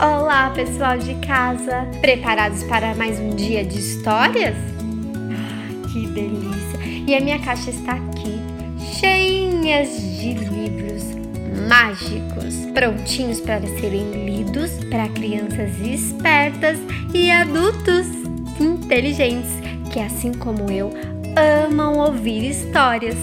Olá, pessoal de casa! Preparados para mais um dia de histórias? Ah, que delícia! E a minha caixa está aqui, cheinha de livros mágicos, prontinhos para serem lidos para crianças espertas e adultos inteligentes que, assim como eu, amam ouvir histórias.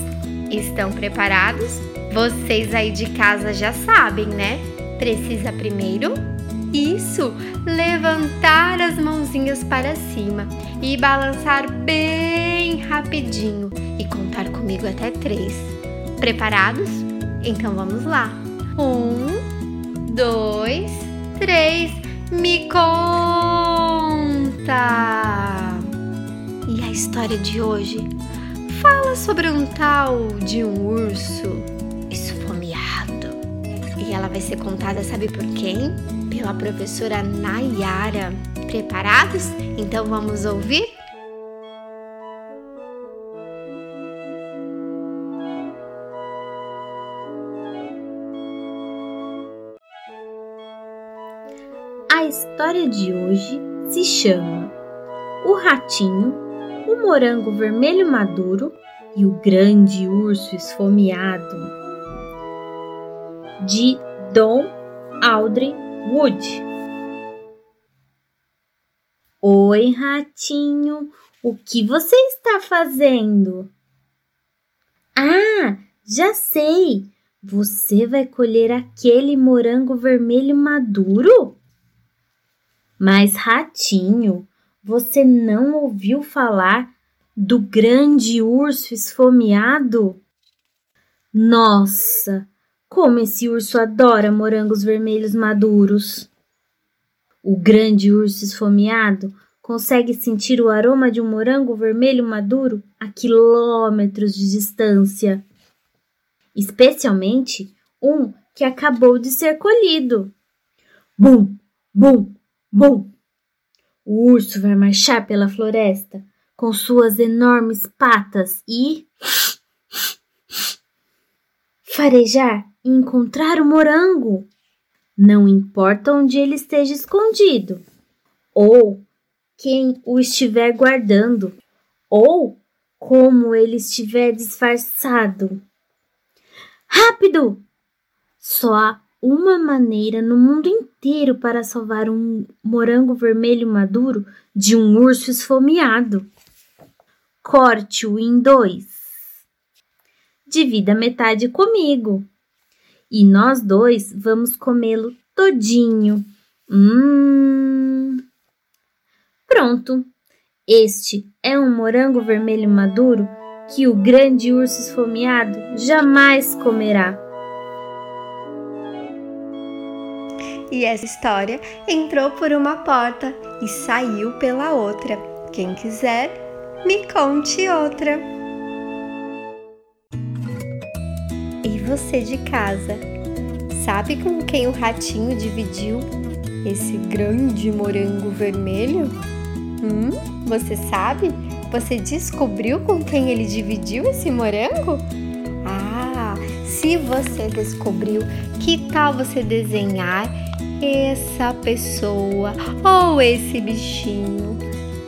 Estão preparados? Vocês aí de casa já sabem, né? Precisa primeiro isso, levantar as mãozinhas para cima e balançar bem rapidinho e contar comigo até três. Preparados? Então vamos lá. Um, dois, três. Me conta! E a história de hoje fala sobre um tal de um urso esfomeado. E ela vai ser contada, sabe por quem? Pela professora Nayara. Preparados? Então vamos ouvir? A história de hoje se chama O Ratinho, o Morango Vermelho Maduro e o Grande Urso Esfomeado, de Dom Audrey Wood. Oi, ratinho, o que você está fazendo? Ah, já sei! Você vai colher aquele morango vermelho maduro? Mas, ratinho, você não ouviu falar do grande urso esfomeado? Nossa, como esse urso adora morangos vermelhos maduros! O grande urso esfomeado consegue sentir o aroma de um morango vermelho maduro a quilômetros de distância, especialmente um que acabou de ser colhido. Bum, bum, bum! O urso vai marchar pela floresta com suas enormes patas e farejar e encontrar o morango. Não importa onde ele esteja escondido, ou quem o estiver guardando, ou como ele estiver disfarçado. Rápido! Só há uma maneira no mundo inteiro para salvar um morango vermelho maduro de um urso esfomeado. Corte-o em dois. Divida metade comigo e nós dois vamos comê-lo todinho. Hum. Pronto. Este é um morango vermelho maduro que o grande urso esfomeado jamais comerá. E essa história entrou por uma porta e saiu pela outra. Quem quiser, me conte outra. Você de casa. Sabe com quem o ratinho dividiu esse grande morango vermelho? Hum, você sabe? Você descobriu com quem ele dividiu esse morango? Ah, se você descobriu, que tal você desenhar essa pessoa ou esse bichinho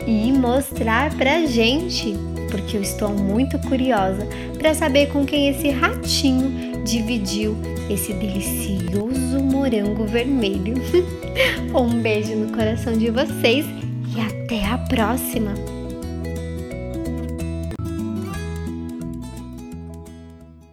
e mostrar pra gente? Porque eu estou muito curiosa para saber com quem esse ratinho dividiu esse delicioso morango vermelho. um beijo no coração de vocês e até a próxima!